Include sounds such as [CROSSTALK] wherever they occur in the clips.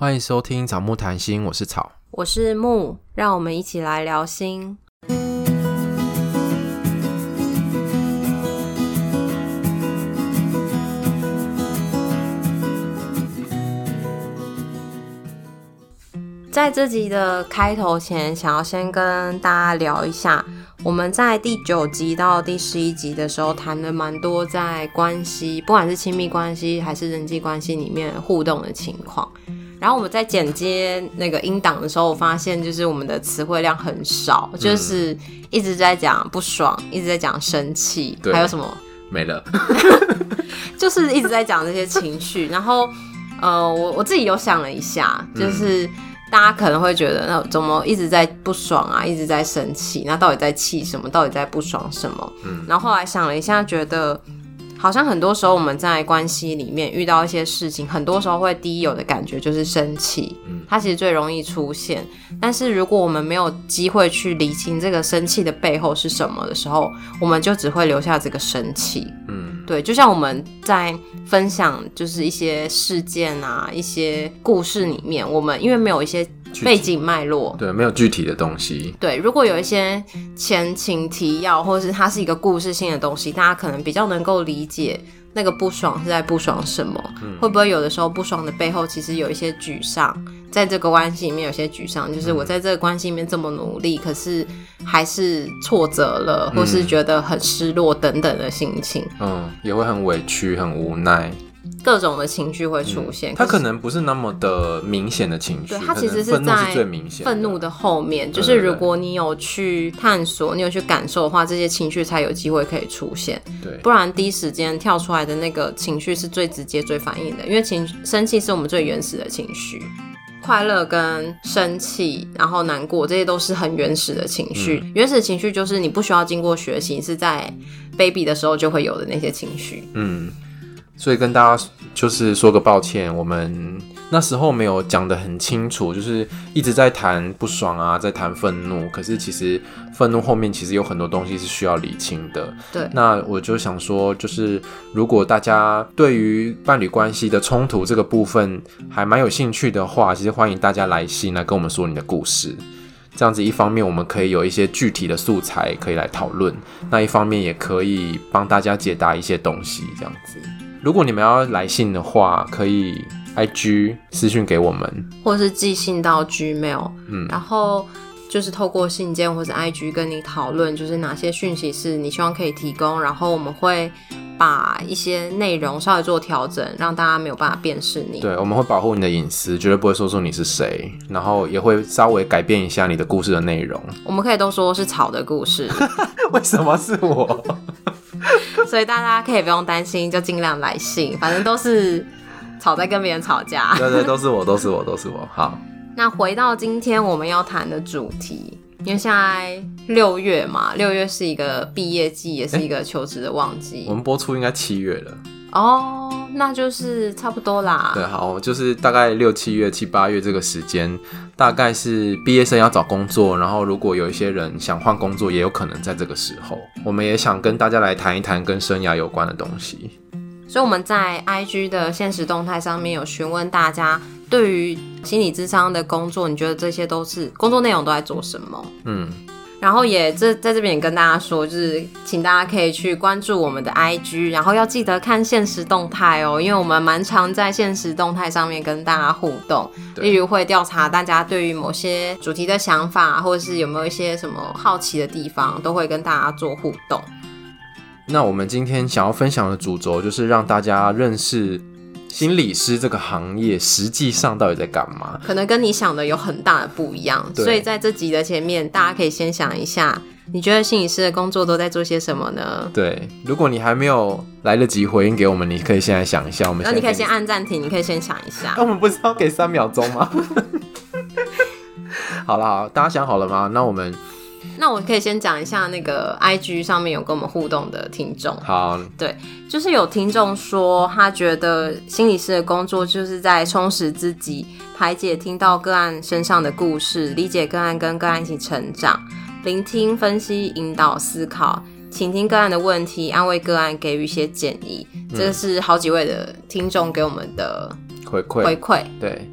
欢迎收听草木谈心，我是草，我是木，让我们一起来聊心。在这集的开头前，想要先跟大家聊一下，我们在第九集到第十一集的时候谈了蛮多在关系，不管是亲密关系还是人际关系里面互动的情况。然后我们在剪接那个音档的时候，我发现就是我们的词汇量很少，嗯、就是一直在讲不爽，一直在讲生气，还有什么 [LAUGHS] 没了，[LAUGHS] 就是一直在讲这些情绪。然后呃，我我自己有想了一下，就是、嗯、大家可能会觉得，那怎么一直在不爽啊，一直在生气，那到底在气什么？到底在不爽什么？嗯，然后后来想了一下，觉得。好像很多时候我们在关系里面遇到一些事情，很多时候会第一有的感觉就是生气，它其实最容易出现。但是如果我们没有机会去理清这个生气的背后是什么的时候，我们就只会留下这个生气。嗯，对，就像我们在分享就是一些事件啊、一些故事里面，我们因为没有一些。背景脉络，对，没有具体的东西。对，如果有一些前情提要，或者是它是一个故事性的东西，大家可能比较能够理解那个不爽是在不爽什么。嗯，会不会有的时候不爽的背后其实有一些沮丧，在这个关系里面有些沮丧，就是我在这个关系里面这么努力，可是还是挫折了，或是觉得很失落等等的心情。嗯，也会很委屈，很无奈。各种的情绪会出现，他、嗯、可能不是那么的明显的情绪，对，他其实是在愤怒的后面，就是如果你有去探索，你有去感受的话，这些情绪才有机会可以出现。对，不然第一时间跳出来的那个情绪是最直接、最反应的，因为情生气是我们最原始的情绪，快乐跟生气，然后难过，这些都是很原始的情绪。嗯、原始情绪就是你不需要经过学习，是在 baby 的时候就会有的那些情绪。嗯。所以跟大家就是说个抱歉，我们那时候没有讲得很清楚，就是一直在谈不爽啊，在谈愤怒。可是其实愤怒后面其实有很多东西是需要理清的。对，那我就想说，就是如果大家对于伴侣关系的冲突这个部分还蛮有兴趣的话，其实欢迎大家来信来跟我们说你的故事。这样子一方面我们可以有一些具体的素材可以来讨论，那一方面也可以帮大家解答一些东西，这样子。如果你们要来信的话，可以 IG 私信给我们，或是寄信到 Gmail，嗯，然后就是透过信件或者 IG 跟你讨论，就是哪些讯息是你希望可以提供，然后我们会把一些内容稍微做调整，让大家没有办法辨识你。对，我们会保护你的隐私，绝对不会说出你是谁，然后也会稍微改变一下你的故事的内容。我们可以都说是草的故事，[LAUGHS] 为什么是我？所以大家可以不用担心，就尽量来信，反正都是吵在跟别人吵架。对对，都是我，都是我，都是我。好，[LAUGHS] 那回到今天我们要谈的主题，因为现在六月嘛，六月是一个毕业季，也是一个求职的旺季。我们播出应该七月了。哦，那就是差不多啦。对，好，就是大概六七月、七八月这个时间，大概是毕业生要找工作，然后如果有一些人想换工作，也有可能在这个时候。我们也想跟大家来谈一谈跟生涯有关的东西。所以我们在 IG 的现实动态上面有询问大家，对于心理智商的工作，你觉得这些都是工作内容都在做什么？嗯。然后也这在这边也跟大家说，就是请大家可以去关注我们的 IG，然后要记得看现实动态哦，因为我们蛮常在现实动态上面跟大家互动，例如会调查大家对于某些主题的想法，或者是有没有一些什么好奇的地方，都会跟大家做互动。那我们今天想要分享的主轴就是让大家认识。心理师这个行业实际上到底在干嘛？可能跟你想的有很大的不一样。所以在这集的前面，大家可以先想一下，你觉得心理师的工作都在做些什么呢？对，如果你还没有来得及回应给我们，你可以现在想一下。我们，那你可以先按暂停，你可以先想一下。那 [LAUGHS] 我们不是要给三秒钟吗？[LAUGHS] 好了，好，大家想好了吗？那我们。那我可以先讲一下那个 IG 上面有跟我们互动的听众。好，对，就是有听众说他觉得心理师的工作就是在充实自己，排解听到个案身上的故事，理解个案跟个案一起成长，聆听、分析、引导、思考，倾听个案的问题，安慰个案，给予一些建议。嗯，这是好几位的听众给我们的回馈。回馈，对。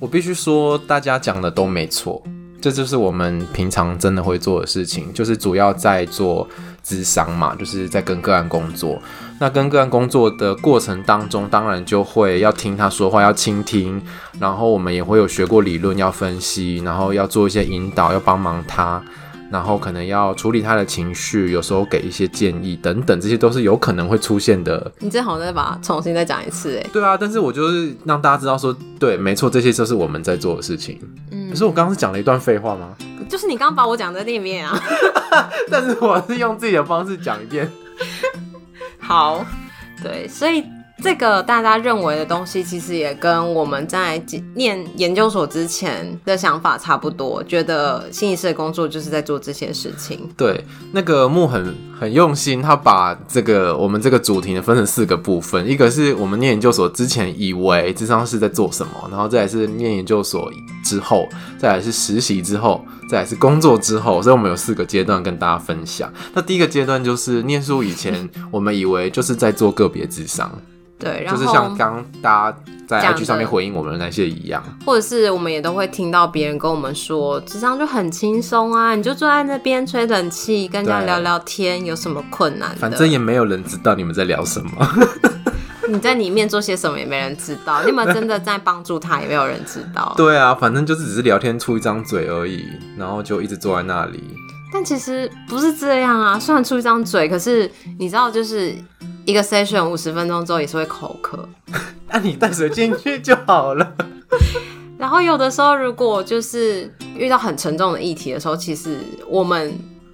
我必须说，大家讲的都没错，这就是我们平常真的会做的事情，就是主要在做咨商嘛，就是在跟个案工作。那跟个案工作的过程当中，当然就会要听他说话，要倾听，然后我们也会有学过理论要分析，然后要做一些引导，要帮忙他。然后可能要处理他的情绪，有时候给一些建议等等，这些都是有可能会出现的。你最好再把它重新再讲一次，哎。对啊，但是我就是让大家知道说，对，没错，这些就是我们在做的事情。嗯。可是我刚刚是讲了一段废话吗？就是你刚刚把我讲在那一遍啊。[LAUGHS] 但是我是用自己的方式讲一遍。好，对，所以。这个大家认为的东西，其实也跟我们在念研究所之前的想法差不多，觉得心理师的工作就是在做这些事情。对，那个木很很用心，他把这个我们这个主题呢分成四个部分，一个是我们念研究所之前以为智商是在做什么，然后再来是念研究所之后，再来是实习之后，再来是工作之后，所以我们有四个阶段跟大家分享。那第一个阶段就是念书以前，我们以为就是在做个别智商。对，就是像刚大家在 IG 上面回应我们的那些一样，或者是我们也都会听到别人跟我们说，咨商就很轻松啊，你就坐在那边吹冷气，跟人家聊聊天，有什么困难？反正也没有人知道你们在聊什么。[LAUGHS] 你在里面做些什么也没人知道，你们真的在帮助他也没有人知道。对啊，反正就是只是聊天出一张嘴而已，然后就一直坐在那里。但其实不是这样啊，虽然出一张嘴，可是你知道就是。一个 session 五十分钟之后也是会口渴，[LAUGHS] 那你带水进去就好了。然后有的时候，如果就是遇到很沉重的议题的时候，其实我们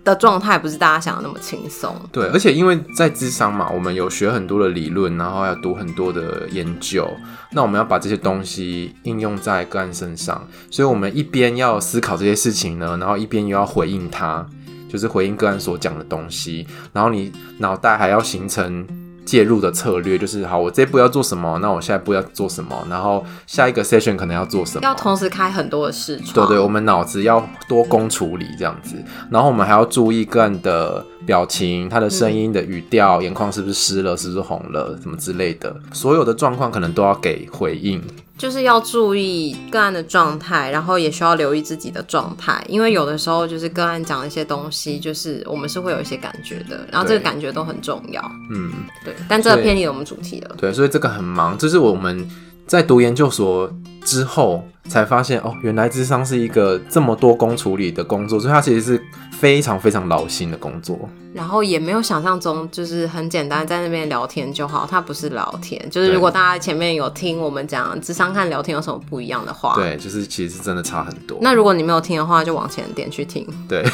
的状态不是大家想的那么轻松。对，而且因为在智商嘛，我们有学很多的理论，然后要读很多的研究，那我们要把这些东西应用在个案身上，所以我们一边要思考这些事情呢，然后一边又要回应他。就是回应个案所讲的东西，然后你脑袋还要形成介入的策略，就是好，我这一步要做什么，那我下一步要做什么，然后下一个 session 可能要做什么，要同时开很多的视窗。对对，我们脑子要多工处理这样子，然后我们还要注意个人的表情，他的声音的语调，嗯、眼眶是不是湿了，是不是红了，什么之类的，所有的状况可能都要给回应。就是要注意个案的状态，然后也需要留意自己的状态，因为有的时候就是个案讲的一些东西，就是我们是会有一些感觉的，然后这个感觉都很重要。嗯，对。但这个偏离我们主题了。对，所以这个很忙，这是我们在读研究所之后才发现哦，原来智商是一个这么多工处理的工作，所以它其实是。非常非常劳心的工作，然后也没有想象中就是很简单，在那边聊天就好。它不是聊天，就是如果大家前面有听我们讲智商和聊天有什么不一样的话，对，就是其实是真的差很多。那如果你没有听的话，就往前点去听。对，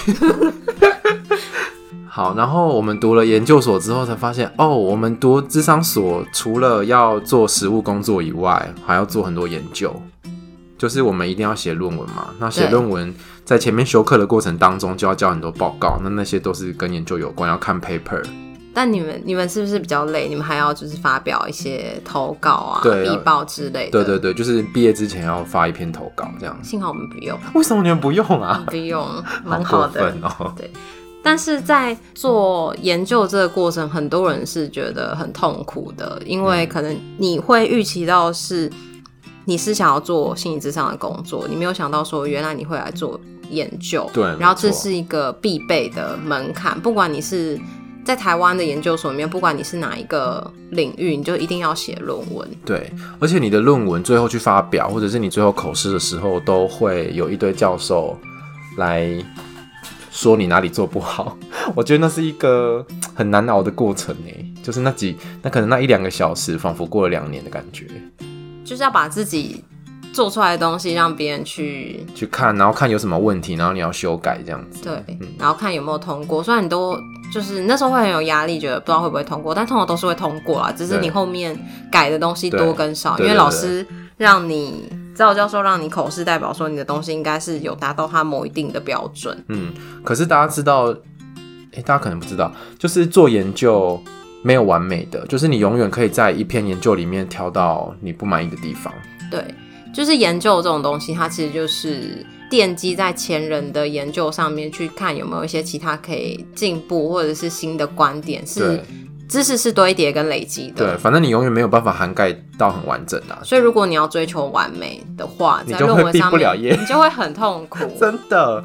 [LAUGHS] [LAUGHS] 好。然后我们读了研究所之后，才发现哦，我们读智商所除了要做实务工作以外，还要做很多研究。就是我们一定要写论文嘛，那写论文在前面修课的过程当中就要交很多报告，那那些都是跟研究有关，要看 paper。但你们你们是不是比较累？你们还要就是发表一些投稿啊、笔报之类的。对对对，就是毕业之前要发一篇投稿这样。幸好我们不用。为什么你们不用啊？不用，[LAUGHS] 蛮好的。好哦、对，但是在做研究这个过程，很多人是觉得很痛苦的，因为可能你会预期到是。你是想要做心理咨商的工作，你没有想到说原来你会来做研究，对，然后这是一个必备的门槛，不管你是在台湾的研究所里面，不管你是哪一个领域，你就一定要写论文。对，而且你的论文最后去发表，或者是你最后口试的时候，都会有一堆教授来说你哪里做不好。[LAUGHS] 我觉得那是一个很难熬的过程诶，就是那几那可能那一两个小时，仿佛过了两年的感觉。就是要把自己做出来的东西让别人去去看，然后看有什么问题，然后你要修改这样子。对，嗯、然后看有没有通过。虽然你都就是那时候会很有压力，觉得不知道会不会通过，但通常都是会通过啊。只是你后面改的东西多跟少，因为老师让你，赵教授让你口试，代表说你的东西应该是有达到他某一定的标准。嗯，可是大家知道，哎、欸，大家可能不知道，就是做研究。没有完美的，就是你永远可以在一篇研究里面挑到你不满意的地方。对，就是研究这种东西，它其实就是奠基在前人的研究上面，去看有没有一些其他可以进步或者是新的观点，是知识是堆叠跟累积的。对，反正你永远没有办法涵盖到很完整的啊。所以如果你要追求完美的话，你就会毕不了业，你就会很痛苦。[LAUGHS] 真的。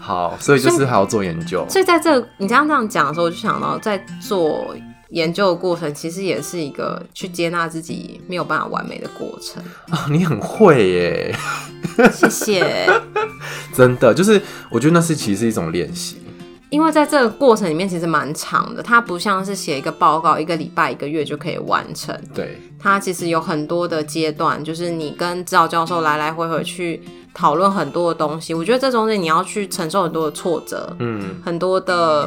好，所以就是还要做研究。所以在这你这样这样讲的时候，我就想到在做研究的过程，其实也是一个去接纳自己没有办法完美的过程。[LAUGHS] 哦，你很会耶。谢谢。[LAUGHS] 真的，就是我觉得那是其实是一种练习。因为在这个过程里面其实蛮长的，它不像是写一个报告，一个礼拜、一个月就可以完成。对，它其实有很多的阶段，就是你跟指导教授来来回回去讨论很多的东西。我觉得这中间你要去承受很多的挫折，嗯，很多的。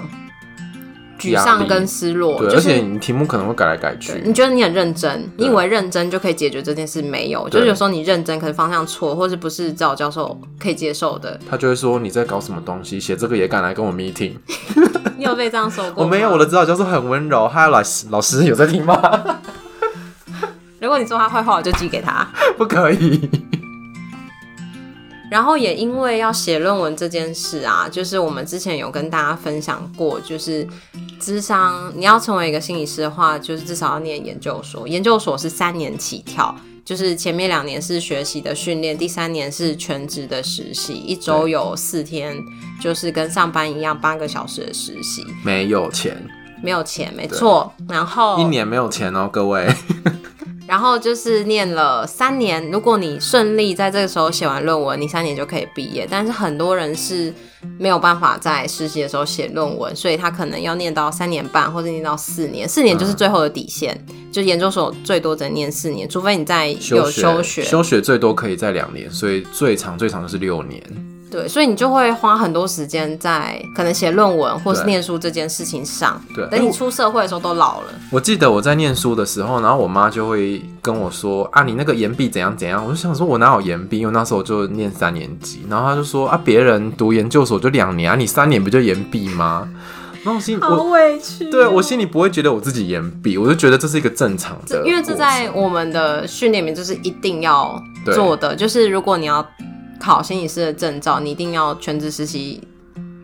沮丧跟失落，对，而且你题目可能会改来改去。你觉得你很认真，你以为认真就可以解决这件事，没有，就是有时候你认真，可能方向错，或是不是指导教授可以接受的。他就会说你在搞什么东西，写这个也敢来跟我 meeting？[LAUGHS] 你有被这样说过？我没有，我的指导教授很温柔。嗨，老师，[LAUGHS] 老师有在听吗？[LAUGHS] 如果你说他坏话，我就寄给他。不可以。然后也因为要写论文这件事啊，就是我们之前有跟大家分享过，就是智商你要成为一个心理师的话，就是至少要念研究所，研究所是三年起跳，就是前面两年是学习的训练，第三年是全职的实习，一周有四天，就是跟上班一样八个小时的实习，没有钱，没有钱，没错，然后一年没有钱哦，各位。然后就是念了三年，如果你顺利在这个时候写完论文，你三年就可以毕业。但是很多人是没有办法在实习的时候写论文，所以他可能要念到三年半，或者念到四年。四年就是最后的底线，嗯、就研究所最多只能念四年，除非你在有休学，休学最多可以在两年，所以最长最长就是六年。对，所以你就会花很多时间在可能写论文或是念书这件事情上。对，等你出社会的时候都老了。我记得我在念书的时候，然后我妈就会跟我说：“啊，你那个延毕怎样怎样。”我就想说，我哪有延毕？因为那时候就念三年级。然后她就说：“啊，别人读研究所就两年啊，你三年不就延毕吗？”然后我心里好委屈哦。对，我心里不会觉得我自己延毕，我就觉得这是一个正常的，因为这在我们的训练里面就是一定要做的，就是如果你要。考心理师的证照，你一定要全职实习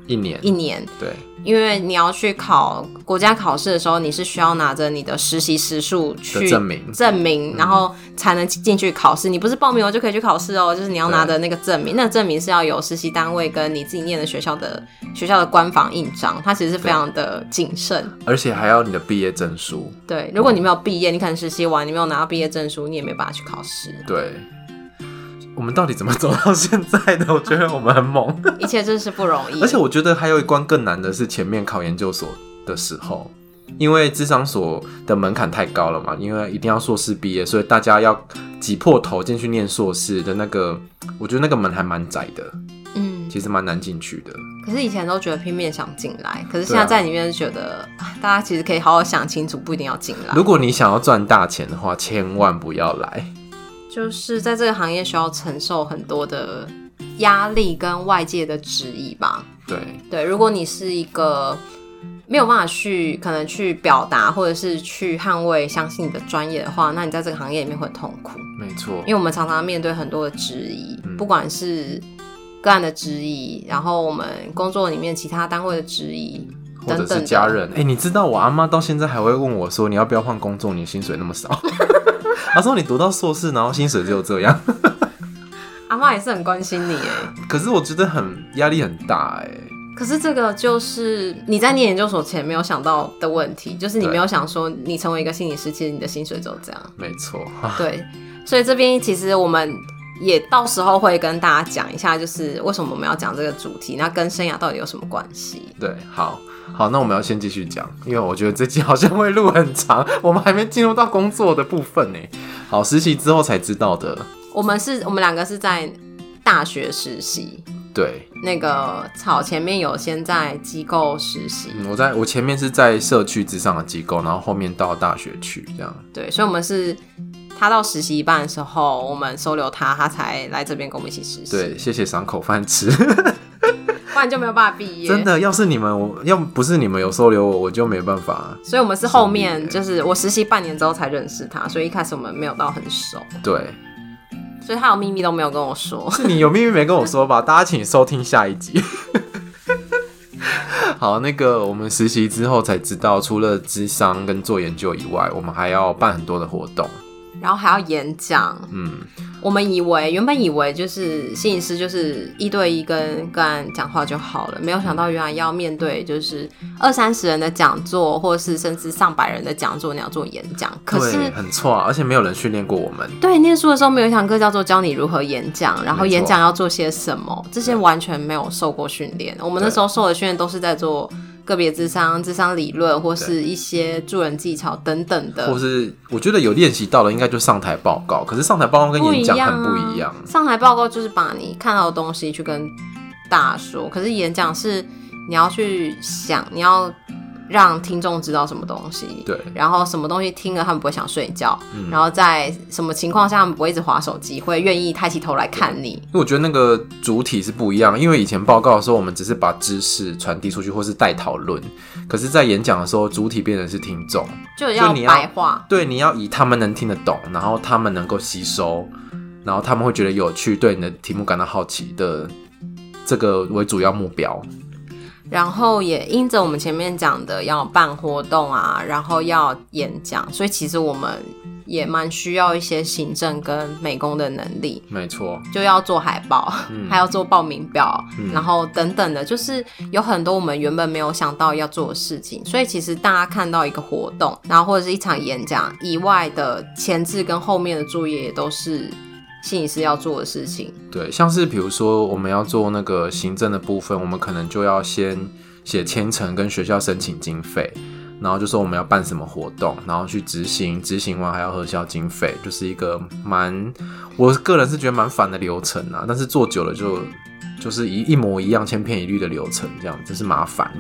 一年。一年，对，因为你要去考国家考试的时候，你是需要拿着你的实习时数去证明，证明，然后才能进去考试。你不是报名了就可以去考试哦，就是你要拿着那个证明，那个证明是要有实习单位跟你自己念的学校的学校的官方印章，它其实是非常的谨慎，而且还要你的毕业证书。对，如果你没有毕业，你可能实习完你没有拿到毕业证书，你也没办法去考试。对。我们到底怎么走到现在的？我觉得我们很猛，[LAUGHS] 一切真是不容易。而且我觉得还有一关更难的是前面考研究所的时候，因为智商所的门槛太高了嘛，因为一定要硕士毕业，所以大家要挤破头进去念硕士的那个，我觉得那个门还蛮窄的，嗯，其实蛮难进去的。可是以前都觉得拼命想进来，可是现在在里面觉得，啊，大家其实可以好好想清楚，不一定要进来。如果你想要赚大钱的话，千万不要来。就是在这个行业需要承受很多的压力跟外界的质疑吧。对对，如果你是一个没有办法去可能去表达或者是去捍卫相信你的专业的话，那你在这个行业里面会很痛苦。没错，因为我们常常面对很多的质疑，嗯、不管是个案的质疑，然后我们工作里面其他单位的质疑，或者是家人。哎、欸，你知道我阿妈到现在还会问我说：“你要不要换工作？你薪水那么少。[LAUGHS] ” [LAUGHS] 他说：“你读到硕士，然后薪水只有这样。[LAUGHS] ”阿妈也是很关心你哎，可是我觉得很压力很大哎。可是这个就是你在念研究所前没有想到的问题，就是你没有想说你成为一个心理师，其实你的薪水只有这样。没错，对，所以这边其实我们也到时候会跟大家讲一下，就是为什么我们要讲这个主题，那跟生涯到底有什么关系？对，好。好，那我们要先继续讲，因为我觉得这集好像会录很长，我们还没进入到工作的部分呢。好，实习之后才知道的。我们是，我们两个是在大学实习。对，那个草前面有先在机构实习。嗯，我在我前面是在社区之上的机构，然后后面到大学去这样。对，所以我们是他到实习一半的时候，我们收留他，他才来这边跟我们一起实习。对，谢谢赏口饭吃。[LAUGHS] 不然就没有办法毕业。真的，要是你们，我要不是你们有收留我，我就没办法。所以，我们是后面，就是我实习半年之后才认识他，所以一开始我们没有到很熟。对，所以他有秘密都没有跟我说。是你有秘密没跟我说吧？大家请收听下一集。[LAUGHS] 好，那个我们实习之后才知道，除了智商跟做研究以外，我们还要办很多的活动，然后还要演讲。嗯。我们以为原本以为就是心理师就是一对一跟个案讲话就好了，没有想到原来要面对就是二三十人的讲座，或是甚至上百人的讲座，你要做演讲，可是很错，而且没有人训练过我们。对，念书的时候没有一堂课叫做教你如何演讲，然后演讲要做些什么，这些完全没有受过训练。我们那时候受的训练都是在做。个别智商、智商理论，或是一些助人技巧等等的，或是我觉得有练习到的，应该就上台报告。可是上台报告跟演讲很不一样。上台报告就是把你看到的东西去跟大家说，可是演讲是你要去想，你要。让听众知道什么东西，对，然后什么东西听了他们不会想睡觉，嗯、然后在什么情况下他们不会一直划手机，会愿意抬起头来看你。因为我觉得那个主体是不一样，因为以前报告的时候我们只是把知识传递出去，或是带讨论，可是，在演讲的时候，主体变成是听众，就要白话，对，你要以他们能听得懂，然后他们能够吸收，然后他们会觉得有趣，对你的题目感到好奇的这个为主要目标。然后也因着我们前面讲的要办活动啊，然后要演讲，所以其实我们也蛮需要一些行政跟美工的能力。没错，就要做海报，嗯、还要做报名表，嗯、然后等等的，就是有很多我们原本没有想到要做的事情。所以其实大家看到一个活动，然后或者是一场演讲以外的前置跟后面的作业，也都是。心理师要做的事情，对，像是比如说我们要做那个行政的部分，我们可能就要先写签呈跟学校申请经费，然后就说我们要办什么活动，然后去执行，执行完还要核销经费，就是一个蛮，我个人是觉得蛮烦的流程啊。但是做久了就就是一一模一样，千篇一律的流程，这样真是麻烦。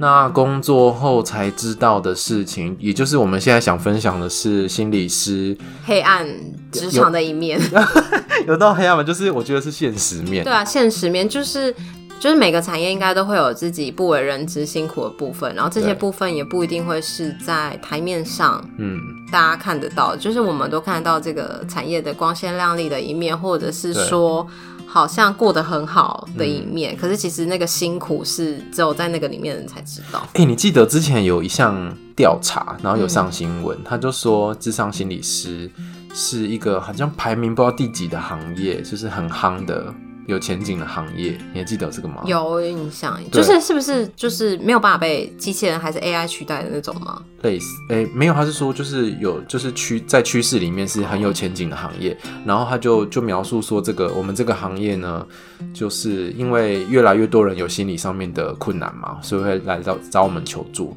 那工作后才知道的事情，也就是我们现在想分享的是心理师黑暗职场的一面。有，[LAUGHS] 有到黑暗吗？就是我觉得是现实面。对啊，现实面就是就是每个产业应该都会有自己不为人知辛苦的部分，然后这些部分也不一定会是在台面上，嗯，大家看得到，就是我们都看得到这个产业的光鲜亮丽的一面，或者是说。好像过得很好的一面，嗯、可是其实那个辛苦是只有在那个里面的人才知道。哎、欸，你记得之前有一项调查，然后有上新闻，嗯、他就说智商心理师是一个好像排名不知道第几的行业，就是很夯的。有前景的行业，你还记得这个吗？有印象，就是是不是就是没有办法被机器人还是 AI 取代的那种吗？类似，哎、欸，没有，他是说就是有，就是趋在趋势里面是很有前景的行业。然后他就就描述说，这个我们这个行业呢，就是因为越来越多人有心理上面的困难嘛，所以会来找找我们求助，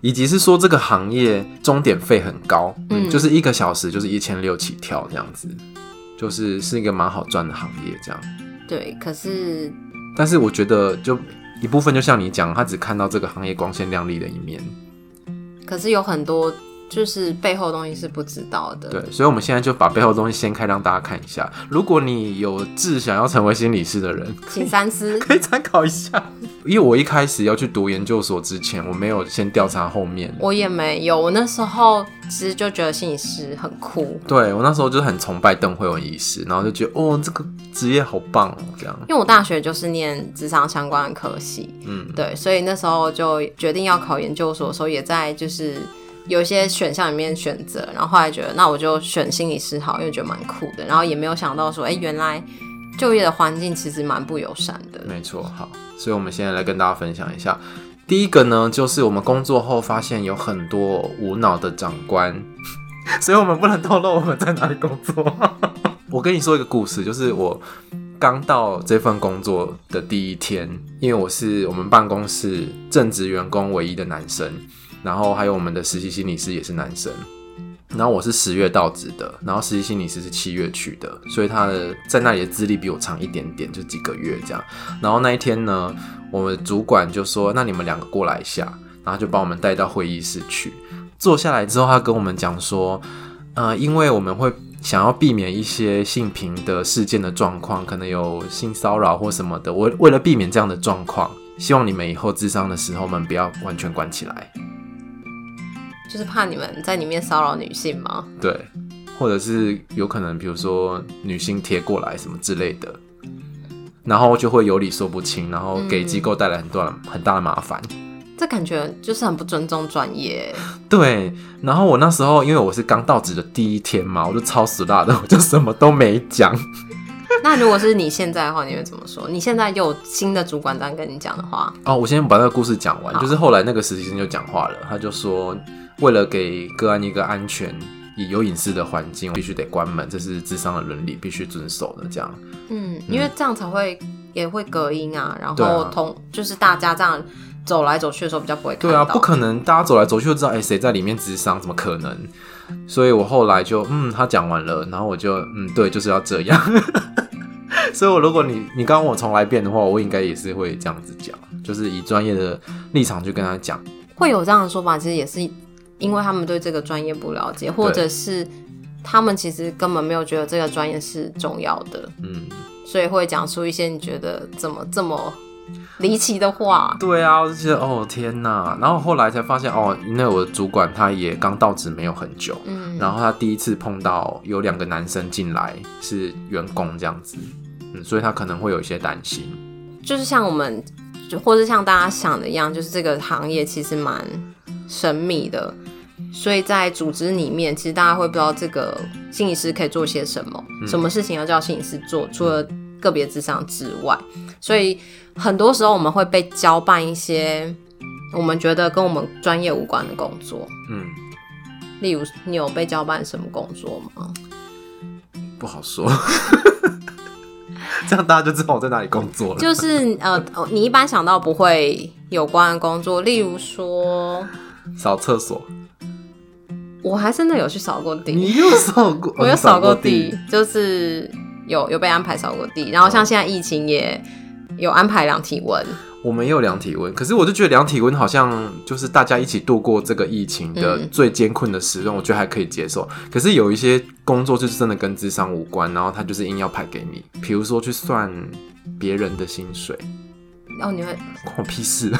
以及是说这个行业钟点费很高，嗯，就是一个小时就是一千六起跳这样子，就是是一个蛮好赚的行业这样。对，可是，但是我觉得，就一部分，就像你讲，他只看到这个行业光鲜亮丽的一面，可是有很多。就是背后的东西是不知道的，对，所以我们现在就把背后的东西掀开，让大家看一下。如果你有志想要成为心理师的人，请三思，[LAUGHS] 可以参考一下。因为我一开始要去读研究所之前，我没有先调查后面，我也没有。我那时候其实就觉得心理师很酷，对，我那时候就是很崇拜邓慧文医师，然后就觉得哦，这个职业好棒哦，这样。因为我大学就是念职场相关的科系，嗯，对，所以那时候就决定要考研究所的时候，也在就是。有些选项里面选择，然后后来觉得那我就选心理师好，因为觉得蛮酷的。然后也没有想到说，哎、原来就业的环境其实蛮不友善的。没错，好，所以我们现在来跟大家分享一下。第一个呢，就是我们工作后发现有很多无脑的长官，[LAUGHS] 所以我们不能透露我们在哪里工作。[LAUGHS] 我跟你说一个故事，就是我刚到这份工作的第一天，因为我是我们办公室正职员工唯一的男生。然后还有我们的实习心理师也是男生，然后我是十月到职的，然后实习心理师是七月去的，所以他的在那里的资历比我长一点点，就几个月这样。然后那一天呢，我们主管就说：“那你们两个过来一下。”然后就把我们带到会议室去，坐下来之后，他跟我们讲说：“呃，因为我们会想要避免一些性平的事件的状况，可能有性骚扰或什么的。我为了避免这样的状况，希望你们以后智商的时候，我们不要完全关起来。”就是怕你们在里面骚扰女性吗？对，或者是有可能，比如说女性贴过来什么之类的。然后就会有理说不清，然后给机构带来很多很大的麻烦。这感觉就是很不尊重专业。[LAUGHS] 对，然后我那时候因为我是刚到职的第一天嘛，我就超死辣的，我就什么都没讲。[LAUGHS] 那如果是你现在的话，你会怎么说？你现在有新的主管这样跟你讲的话？哦，我先把那个故事讲完。就是后来那个实习生就讲话了，他就说，为了给个案一个安全、也有隐私的环境，必须得关门，这是智商的伦理，必须遵守的。这样，嗯，因为这样才会也会隔音啊，然后同、啊、就是大家这样走来走去的时候比较不会看到。对啊，不可能大家走来走去就知道哎谁在里面智商，怎么可能？所以我后来就嗯，他讲完了，然后我就嗯，对，就是要这样。[LAUGHS] 所以，我如果你你刚刚我重来变的话，我应该也是会这样子讲，就是以专业的立场去跟他讲。会有这样的说法，其实也是因为他们对这个专业不了解，或者是他们其实根本没有觉得这个专业是重要的。嗯，所以会讲出一些你觉得怎么这么离奇的话。对啊，我就觉得哦天哪！然后后来才发现哦，因为我的主管他也刚到职没有很久，嗯，然后他第一次碰到有两个男生进来是员工这样子。嗯，所以他可能会有一些担心，就是像我们，就或者像大家想的一样，就是这个行业其实蛮神秘的，所以在组织里面，其实大家会不知道这个心理师可以做些什么，嗯、什么事情要叫心理师做，除了个别智商之外，所以很多时候我们会被交办一些我们觉得跟我们专业无关的工作，嗯，例如你有被交办什么工作吗？不好说。[LAUGHS] 这样大家就知道我在哪里工作了。就是呃，你一般想到不会有关的工作，例如说扫厕所。我还真的有去扫过地。你又扫过？[LAUGHS] 我有扫过地，就是有有被安排扫过地。然后像现在疫情也有安排量体温。我们也有量体温，可是我就觉得量体温好像就是大家一起度过这个疫情的最艰困的时段，嗯，我觉得还可以接受。可是有一些工作就是真的跟智商无关，然后他就是硬要排给你，比如说去算别人的薪水，然后你会关我屁事。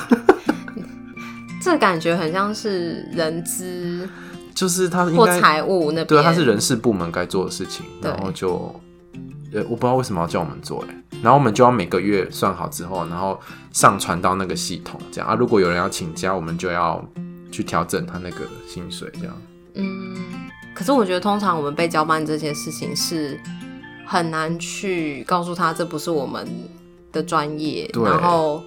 这感觉很像是人资，就是他或财务那边，对，他是人事部门该做的事情，然后就，呃，我不知道为什么要叫我们做，哎。然后我们就要每个月算好之后，然后上传到那个系统，这样啊。如果有人要请假，我们就要去调整他那个薪水，这样。嗯，可是我觉得通常我们被交办这件事情是很难去告诉他这不是我们的专业，然后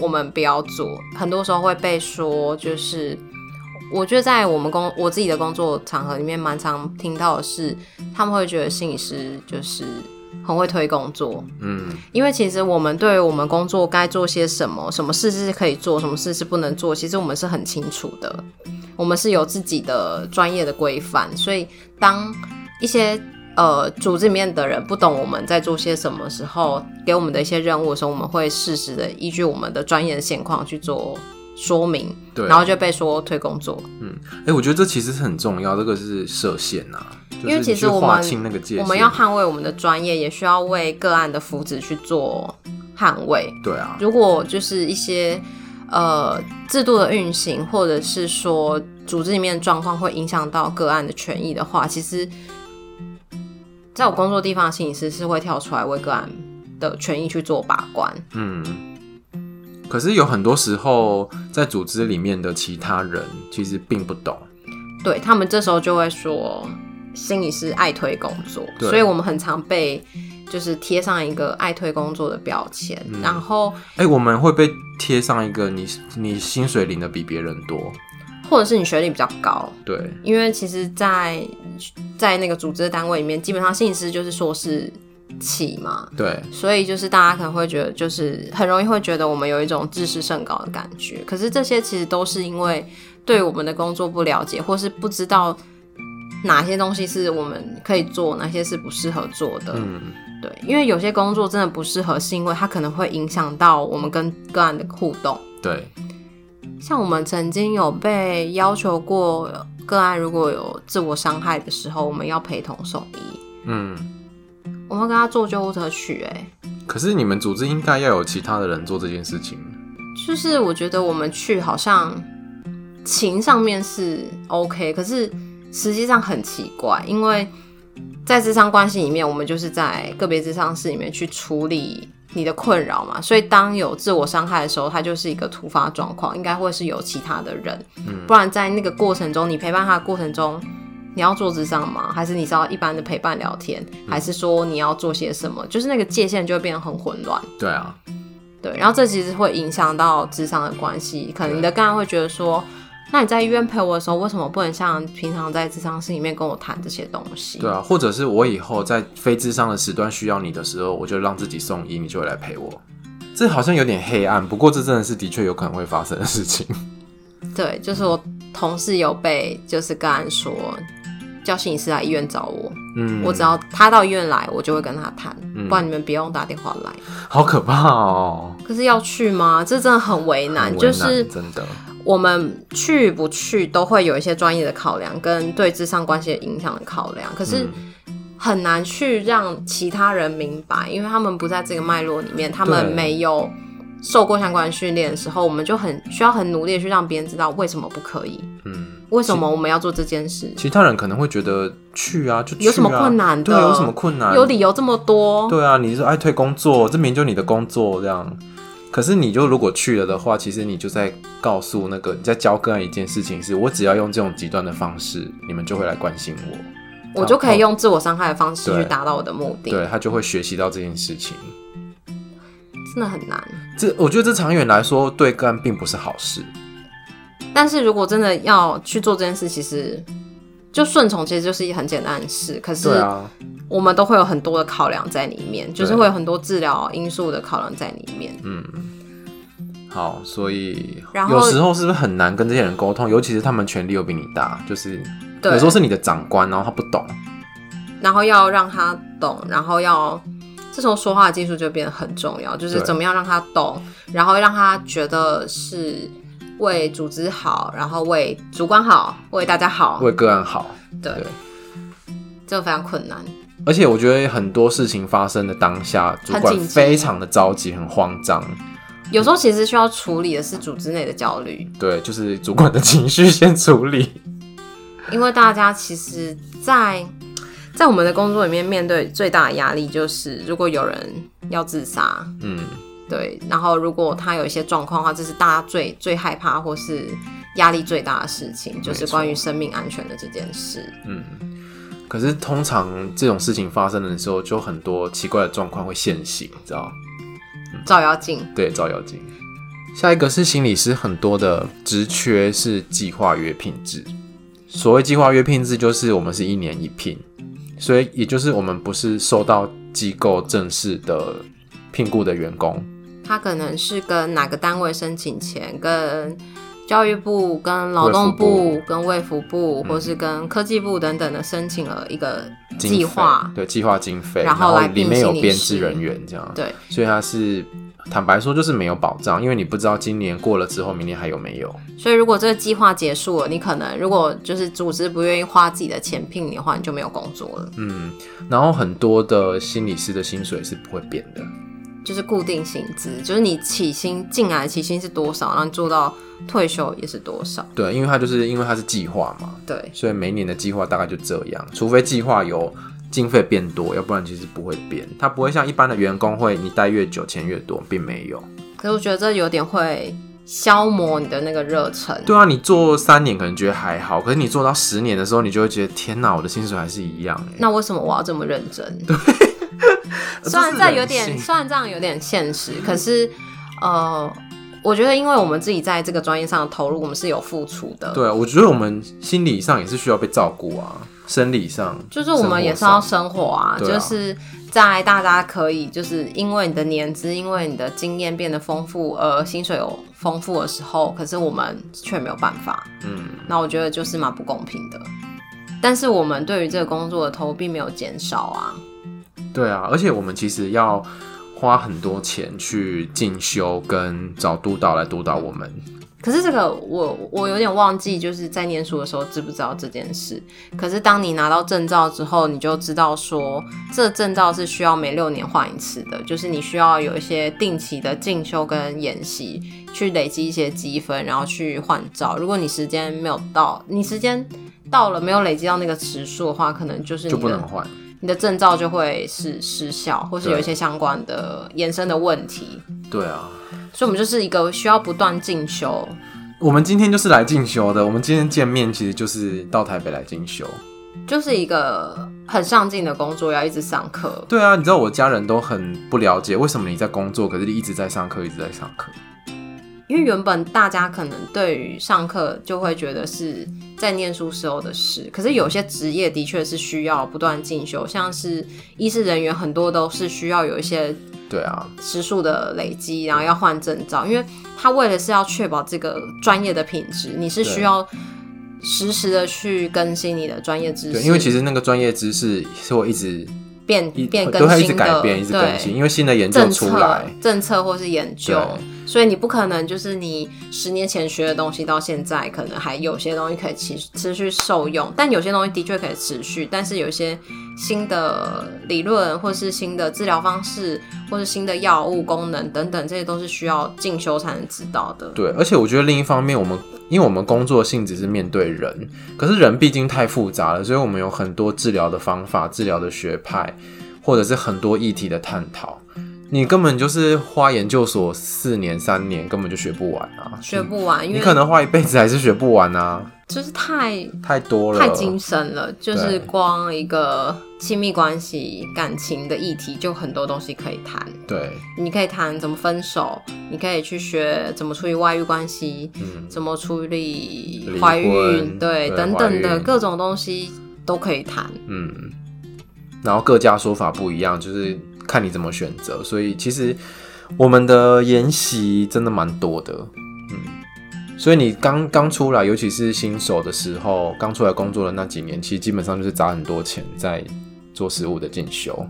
我们不要做。很多时候会被说，就是我觉得在我们工我自己的工作场合里面，蛮常听到的是，他们会觉得心理师就是。很会推工作，嗯，因为其实我们对于我们工作该做些什么，什么事是可以做，什么事是不能做，其实我们是很清楚的。我们是有自己的专业的规范，所以当一些呃组织里面的人不懂我们在做些什么时候，给我们的一些任务的时候，我们会适时的依据我们的专业的现况去做说明，对，然后就被说推工作。嗯，哎、欸，我觉得这其实是很重要，这个是设限呐、啊。因为其实我们我们要捍卫我们的专业，也需要为个案的福祉去做捍卫。对啊，如果就是一些呃制度的运行，或者是说组织里面的状况会影响到个案的权益的话，其实在我工作地方的心理师是会跳出来为个案的权益去做把关。嗯，可是有很多时候在组织里面的其他人其实并不懂，对，他们这时候就会说。心理师爱推工作，所以我们很常被就是贴上一个爱推工作的标签，嗯。然后，哎、欸，我们会被贴上一个你你薪水领的比别人多，或者是你学历比较高。对，因为其实在，在在那个组织单位里面，基本上心理师就是硕士起嘛。对，所以就是大家可能会觉得，就是很容易会觉得我们有一种自视甚高的感觉。可是这些其实都是因为对我们的工作不了解，或是不知道。哪些东西是我们可以做，哪些是不适合做的？嗯，对，因为有些工作真的不适合，是因为它可能会影响到我们跟个案的互动。对，像我们曾经有被要求过，个案如果有自我伤害的时候，我们要陪同送医。嗯，我们跟他坐救护车去。哎，可是你们组织应该要有其他的人做这件事情。就是我觉得我们去好像情上面是 OK，可是。实际上很奇怪，因为在智商关系里面，我们就是在个别智商室里面去处理你的困扰嘛，所以当有自我伤害的时候，它就是一个突发状况，应该会是有其他的人，嗯，不然在那个过程中，你陪伴他的过程中，你要做智商吗？还是你是要一般的陪伴聊天？嗯、还是说你要做些什么？就是那个界限就会变得很混乱。对啊，对，然后这其实会影响到智商的关系，可能你的个案会觉得说。那你在医院陪我的时候，为什么不能像平常在智商室里面跟我谈这些东西？对啊，或者是我以后在非智商的时段需要你的时候，我就让自己送医，你就会来陪我。这好像有点黑暗，不过这真的是的确有可能会发生的事情。对，就是我同事有被就是个案说，叫心理师来医院找我，嗯，我只要他到医院来，我就会跟他谈，嗯，不然你们不用打电话来。好可怕哦！可是要去吗？这真的很为难，为难就是真的。我们去不去都会有一些专业的考量，跟对智商关系的影响的考量。可是很难去让其他人明白，因为他们不在这个脉络里面，他们没有受过相关训练的时候，我们就很需要很努力的去让别人知道为什么不可以。嗯，为什么我们要做这件事？其他人可能会觉得去啊，就有什么困难的？对，有什么困难？有理由这么多？对啊，你是爱退工作，这明明就你的工作这样。可是你就如果去了的话，其实你就在告诉那个你在教个案一件事情是，我只要用这种极端的方式，你们就会来关心我，我就可以用自我伤害的方式去达到我的目的。对，他就会学习到这件事情，真的很难。这我觉得这长远来说对个案并不是好事。但是如果真的要去做这件事，其实就顺从，其实就是一很简单的事。可是我们都会有很多的考量在里面，就是会有很多治疗因素的考量在里面。嗯，好，所以有时候是不是很难跟这些人沟通？尤其是他们权力又比你大，就是有时候是你的长官，然后他不懂，然后要让他懂，然后要这时候说话的技术就变得很重要，就是怎么样让他懂，然后让他觉得是为组织好，然后为主管好，为大家好，为个案好。对，对这个非常困难。而且我觉得很多事情发生的当下，主管非常的着急，很慌张。有时候其实需要处理的是组织内的焦虑。对，就是主管的情绪先处理。因为大家其实在，在在我们的工作里面，面对最大的压力就是，如果有人要自杀，嗯，对，然后如果他有一些状况的话，这是大家最最害怕或是压力最大的事情，就是关于生命安全的这件事。嗯。可是通常这种事情发生的时候，就很多奇怪的状况会现形，你知道？照妖镜。对，照妖镜。下一个是心理师很多的职缺是计划约聘制。所谓计划约聘制，就是我们是一年一聘，所以也就是我们不是受到机构正式的聘雇的员工。他可能是跟哪个单位申请钱跟。教育部跟劳动部跟卫福部，或是跟科技部等等的申请了一个计划，对计划经费，然后里面有编制人员这样，对，所以他是坦白说就是没有保障，因为你不知道今年过了之后，明年还有没有。所以如果这个计划结束了，你可能如果就是组织不愿意花自己的钱聘你的话，你就没有工作了。嗯，然后很多的心理师的薪水是不会变的。就是固定薪资，就是你起薪进来的起薪是多少，然后你做到退休也是多少。对，因为它就是因为它是计划嘛，对，所以每年的计划大概就这样，除非计划有经费变多，要不然其实不会变。它不会像一般的员工会你待越久钱越多，并没有。可是我觉得这有点会消磨你的那个热忱。对啊，你做三年可能觉得还好，可是你做到十年的时候，你就会觉得天哪，我的薪水还是一样。那为什么我要这么认真？对。[LAUGHS] 虽然这有点，虽然这样有点现实，可是，呃，我觉得，因为我们自己在这个专业上的投入，我们是有付出的。对，我觉得我们心理上也是需要被照顾啊，生理上，就是我们也是要生活啊，啊就是在大家可以，就是因为你的年资，因为你的经验变得丰富，而薪水有丰富的时候，可是我们却没有办法。嗯，那我觉得就是蛮不公平的。但是我们对于这个工作的投入并没有减少啊。对啊，而且我们其实要花很多钱去进修，跟找督导来督导我们。可是这个我我有点忘记，就是在念书的时候知不知道这件事？可是当你拿到证照之后，你就知道说，这证照是需要每六年换一次的，就是你需要有一些定期的进修跟演习，去累积一些积分，然后去换照。如果你时间没有到，你时间到了没有累积到那个时数的话，可能就是你就不能换。你的证照就会是失效，或是有一些相关的延伸的问题。对啊，所以我们就是一个需要不断进修。我们今天就是来进修的，我们今天见面其实就是到台北来进修，就是一个很上进的工作，要一直上课。对啊，你知道我家人都很不了解为什么你在工作，可是你一直在上课，一直在上课。因为原本大家可能对于上课就会觉得是在念书时候的事，可是有些职业的确是需要不断进修，像是医师人员很多都是需要有一些对啊时数的累积，然后要换证照，因为他为了是要确保这个专业的品质，你是需要实时的去更新你的专业知识。对，因为其实那个专业知识是我一直变变更新的，都会一直改变，一直更新，因为新的研究出来，政策，政策或是研究。所以你不可能就是你十年前学的东西到现在可能还有些东西可以持持续受用，但有些东西的确可以持续，但是有一些新的理论或是新的治疗方式或是新的药物功能等等，这些都是需要进修才能知道的。对，而且我觉得另一方面，我们因为我们工作性质是面对人，可是人毕竟太复杂了，所以我们有很多治疗的方法、治疗的学派，或者是很多议题的探讨。你根本就是花研究所四年三年，根本就学不完啊！学不完，因为你可能花一辈子还是学不完啊！就是太太多了，太精深了。就是光一个亲密关系、感情的议题，就很多东西可以谈。对，你可以谈怎么分手，你可以去学怎么处理外遇关系，嗯，怎么处理怀孕，对，对，等等的各种东西都可以谈。嗯，然后各家说法不一样，就是。看你怎么选择，所以其实我们的研习真的蛮多的，嗯，所以你刚刚出来，尤其是新手的时候，刚出来工作的那几年，其实基本上就是砸很多钱在做实物的进修，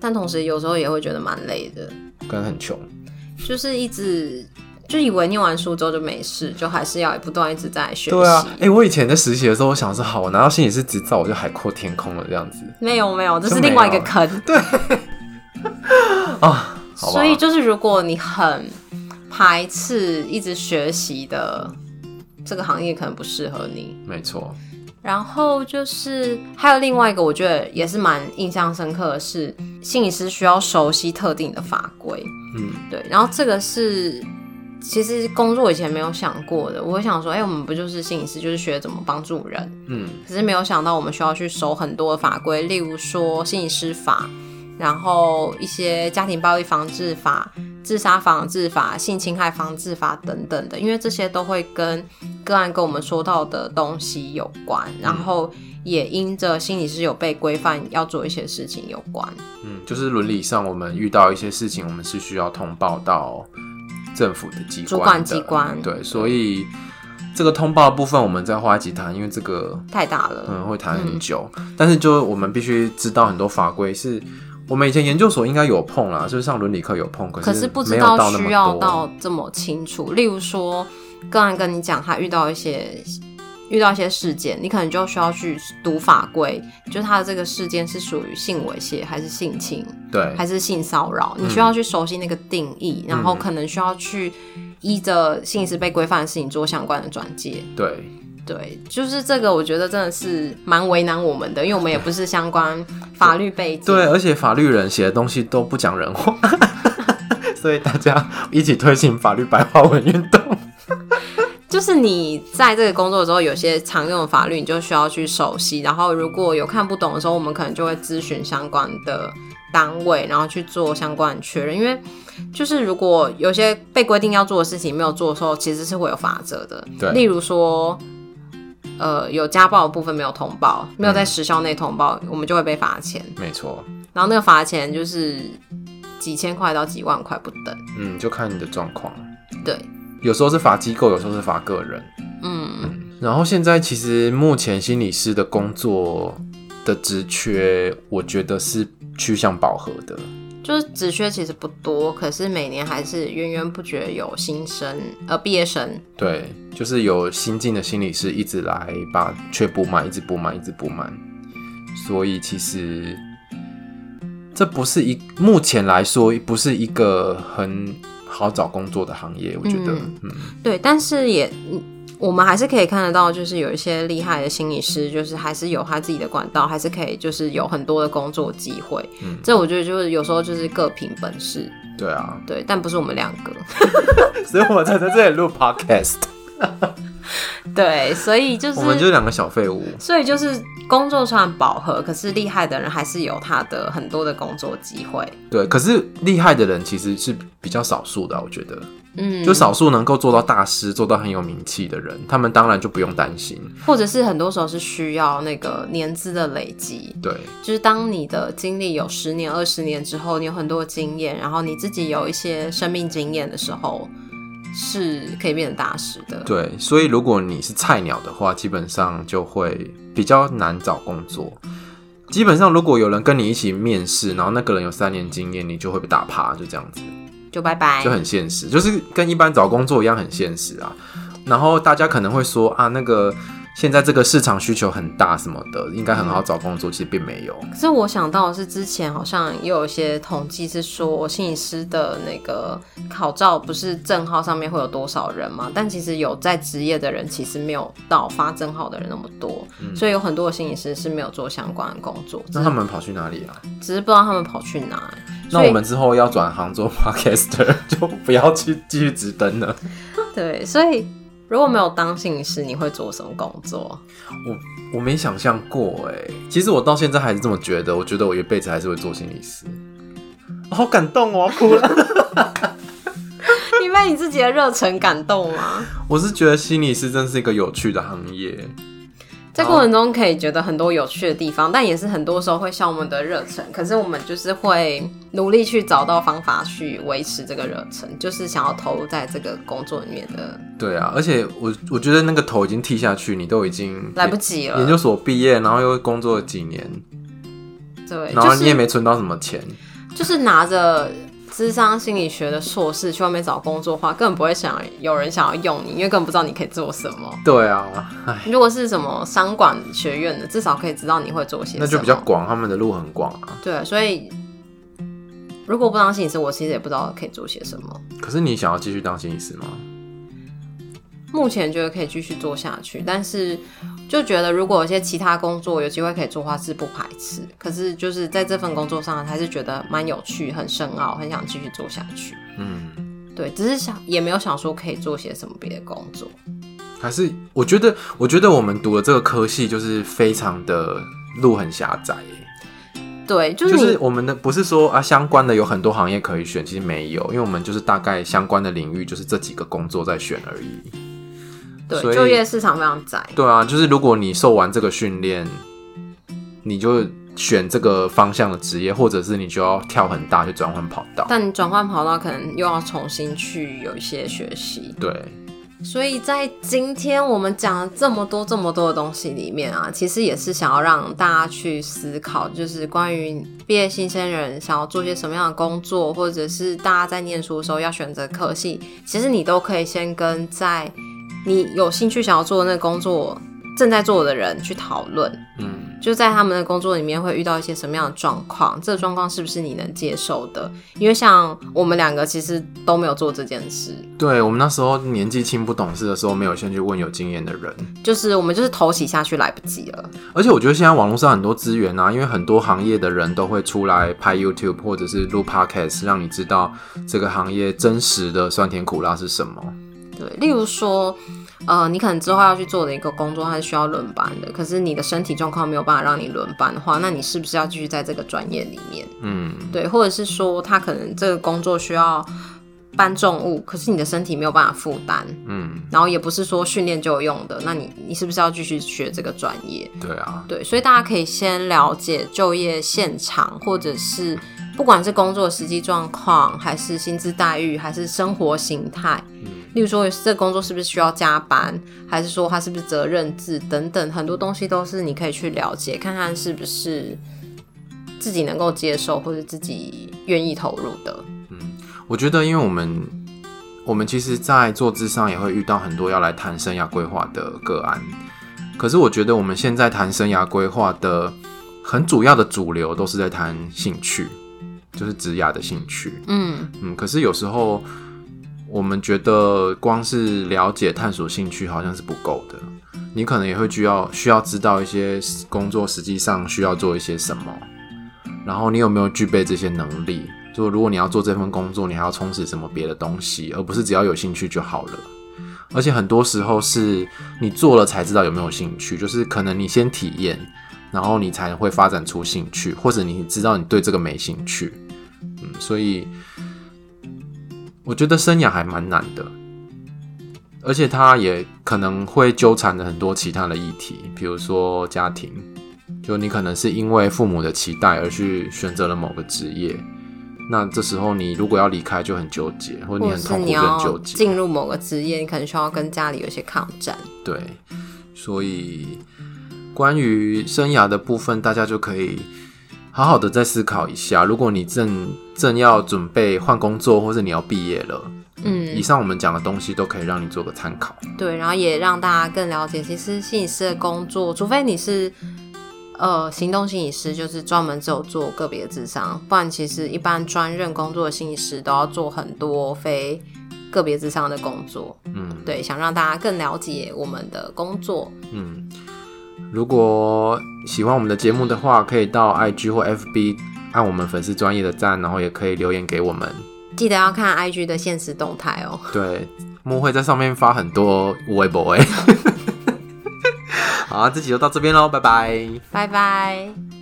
但同时有时候也会觉得蛮累的，跟很穷，就是一直就以为念完书之后就没事，就还是要不断一直在学习。对啊，哎、欸，我以前在实习的时候，我想说好，我拿到心理师执照，我就海阔天空了这样子。没有没有，这是另外一个坑。对 [LAUGHS] 啊，所以就是如果你很排斥一直学习的这个行业，可能不适合你。没错。然后就是还有另外一个，我觉得也是蛮印象深刻的是，心理师需要熟悉特定的法规。嗯，对。然后这个是其实工作以前没有想过的。我会想说，哎、欸，我们不就是心理师，就是学怎么帮助人。嗯。可是没有想到，我们需要去守很多的法规，例如说心理师法。然后一些家庭暴力防治法、自杀防治法、性侵害防治法等等的，因为这些都会跟个案跟我们说到的东西有关，然后也因着心理师有被规范要做一些事情有关。嗯，就是伦理上我们遇到一些事情，我们是需要通报到政府的机关的主管机关。对，所以这个通报的部分我们再花一集谈，因为这个太大了，嗯，会谈很久。嗯、但是就我们必须知道很多法规是。我们以前研究所应该有碰啦，就是上伦理课有碰，可是不知道需要到这么清楚。例如说，个案跟你讲他遇到一些遇到一些事件，你可能就需要去读法规，就是他的这个事件是属于性猥亵还是性侵，对，还是性骚扰，你需要去熟悉那个定义，嗯、然后可能需要去依着性是被规范的事情做相关的转介，对。对，就是这个，我觉得真的是蛮为难我们的，因为我们也不是相关 [LAUGHS] 法律背景。对，而且法律人写的东西都不讲人话，[LAUGHS] 所以大家一起推行法律白话文运动。就是你在这个工作的时候，有些常用的法律，你就需要去熟悉。然后如果有看不懂的时候，我们可能就会咨询相关的单位，然后去做相关的确认。因为就是如果有些被规定要做的事情没有做的时候，其实是会有法则的。对，例如说。呃，有家暴的部分没有通报，没有在时效内通报，嗯，我们就会被罚钱。没错，然后那个罚钱就是几千块到几万块不等。嗯，就看你的状况。对，有时候是罚机构，有时候是罚个人。嗯嗯。然后现在其实目前心理师的工作的职缺，我觉得是趋向饱和的。就是职缺其实不多，可是每年还是源源不绝有新生呃毕业生。对，就是有新进的心理师一直来把缺补满，一直补满，一直补满。所以其实这不是一目前来说不是一个很好找工作的行业，我觉得，嗯，嗯对，但是也。我们还是可以看得到，就是有一些厉害的心理师，就是还是有他自己的管道，还是可以就是有很多的工作机会。嗯，这我觉得就是有时候就是各凭本事。对啊，对，但不是我们两个，[LAUGHS] 所以我才在这里录 podcast。[LAUGHS] 对，所以就是我们就是两个小废物。所以就是工作虽然饱和，可是厉害的人还是有他的很多的工作机会。对，可是厉害的人其实是比较少数的，我觉得。嗯，就少数能够做到大师、做到很有名气的人，他们当然就不用担心。或者是很多时候是需要那个年资的累积。对，就是当你的经历有十年、二十年之后，你有很多经验，然后你自己有一些生命经验的时候，是可以变成大师的。对，所以如果你是菜鸟的话，基本上就会比较难找工作。基本上，如果有人跟你一起面试，然后那个人有三年经验，你就会被打趴，就这样子。就拜拜，就很现实，就是跟一般找工作一样很现实啊。然后大家可能会说啊，那个现在这个市场需求很大什么的，应该很好找工作，其实并没有。可是我想到的是，之前好像也有一些统计是说，心理师的那个考照不是证号上面会有多少人嘛？但其实有在职业的人，其实没有到发证号的人那么多，嗯、所以有很多的心理师是没有做相关的工作。那他们跑去哪里啊？只是不知道他们跑去哪。那我们之后要转行做 [LAUGHS] podcaster，就不要去继续直登了。对，所以如果没有当心理师，你会做什么工作？我我没想象过哎，其实我到现在还是这么觉得。我觉得我一辈子还是会做心理师。好感动哦，我哭了。[LAUGHS] 你被你自己的热忱感动吗？我是觉得心理师真是一个有趣的行业。在过程中可以觉得很多有趣的地方，但也是很多时候会消我们的热忱。可是我们就是会努力去找到方法去维持这个热忱，就是想要投入在这个工作里面的。对啊，而且我我觉得那个头已经剃下去，你都已经来不及了。研究所毕业，然后又工作了几年，对，然后你也没存到什么钱，就是拿着。咨商心理学的硕士去外面找工作的话，根本不会想有人想要用你，因为根本不知道你可以做什么。对啊，[LAUGHS] 如果是什么商管学院的，至少可以知道你会做些什么。那就比较广，他们的路很广啊。对，所以如果不当心理师，我其实也不知道可以做些什么。可是你想要继续当心理师吗？目前觉得可以继续做下去，但是就觉得如果有些其他工作有机会可以做的话，是不排斥。可是就是在这份工作上，还是觉得蛮有趣、很深奥，很想继续做下去。嗯，对，只是想也没有想说可以做些什么别的工作。还是我觉得，我觉得我们读的这个科系就是非常的路很狭窄。对，就是，就是我们的不是说啊相关的有很多行业可以选，其实没有，因为我们就是大概相关的领域就是这几个工作在选而已。对，就业市场非常窄。对啊，就是如果你受完这个训练，你就选这个方向的职业，或者是你就要跳很大去转换跑道。但你转换跑道，可能又要重新去有一些学习。对，所以在今天我们讲了这么多这么多的东西里面啊，其实也是想要让大家去思考，就是关于毕业新鲜人想要做些什么样的工作，或者是大家在念书的时候要选择科系，其实你都可以先跟在。你有兴趣想要做的那个工作，正在做的人去讨论，嗯，就在他们的工作里面会遇到一些什么样的状况，这个状况是不是你能接受的？因为像我们两个其实都没有做这件事，对，我们那时候年纪轻不懂事的时候，没有先去问有经验的人，就是我们就是头洗下去来不及了。而且我觉得现在网络上很多资源啊，因为很多行业的人都会出来拍 YouTube 或者是录 Podcast，让你知道这个行业真实的酸甜苦辣是什么。对，例如说，呃，你可能之后要去做的一个工作，它是需要轮班的。可是你的身体状况没有办法让你轮班的话，那你是不是要继续在这个专业里面？嗯，对，或者是说，他可能这个工作需要搬重物，可是你的身体没有办法负担。嗯，然后也不是说训练就有用的，那你你是不是要继续学这个专业？对啊，对，所以大家可以先了解就业现场，或者是不管是工作实际状况，还是薪资待遇，还是生活形态。嗯例如说，这个工作是不是需要加班，还是说他是不是责任制等等，很多东西都是你可以去了解，看看是不是自己能够接受或者自己愿意投入的。嗯，我觉得，因为我们我们其实，在做咨商也会遇到很多要来谈生涯规划的个案，可是我觉得我们现在谈生涯规划的很主要的主流都是在谈兴趣，就是职涯的兴趣。嗯嗯，可是有时候。我们觉得光是了解、探索兴趣好像是不够的，你可能也会需要需要知道一些工作实际上需要做一些什么，然后你有没有具备这些能力？就如果你要做这份工作，你还要充实什么别的东西，而不是只要有兴趣就好了。而且很多时候是你做了才知道有没有兴趣，就是可能你先体验，然后你才会发展出兴趣，或者你知道你对这个没兴趣。嗯，所以。我觉得生涯还蛮难的，而且他也可能会纠缠着很多其他的议题，比如说家庭，就你可能是因为父母的期待而去选择了某个职业，那这时候你如果要离开就很纠结，或者你很痛苦就很纠结。进入某个职业，你可能需要跟家里有些抗战。对，所以关于生涯的部分，大家就可以。好好的再思考一下，如果你正正要准备换工作，或是你要毕业了，嗯，以上我们讲的东西都可以让你做个参考。对，然后也让大家更了解，其实心理师的工作，除非你是呃行动心理师，就是专门只有做个别智商，不然其实一般专任工作的心理师都要做很多非个别智商的工作。嗯，对，想让大家更了解我们的工作。嗯。如果喜欢我们的节目的话，可以到 IG 或 FB 按我们粉丝专业的赞，然后也可以留言给我们。记得要看 IG 的现实动态哦。对，木会在上面发很多微博哎。[LAUGHS] 好啊，这集就到这边喽，拜拜，拜拜。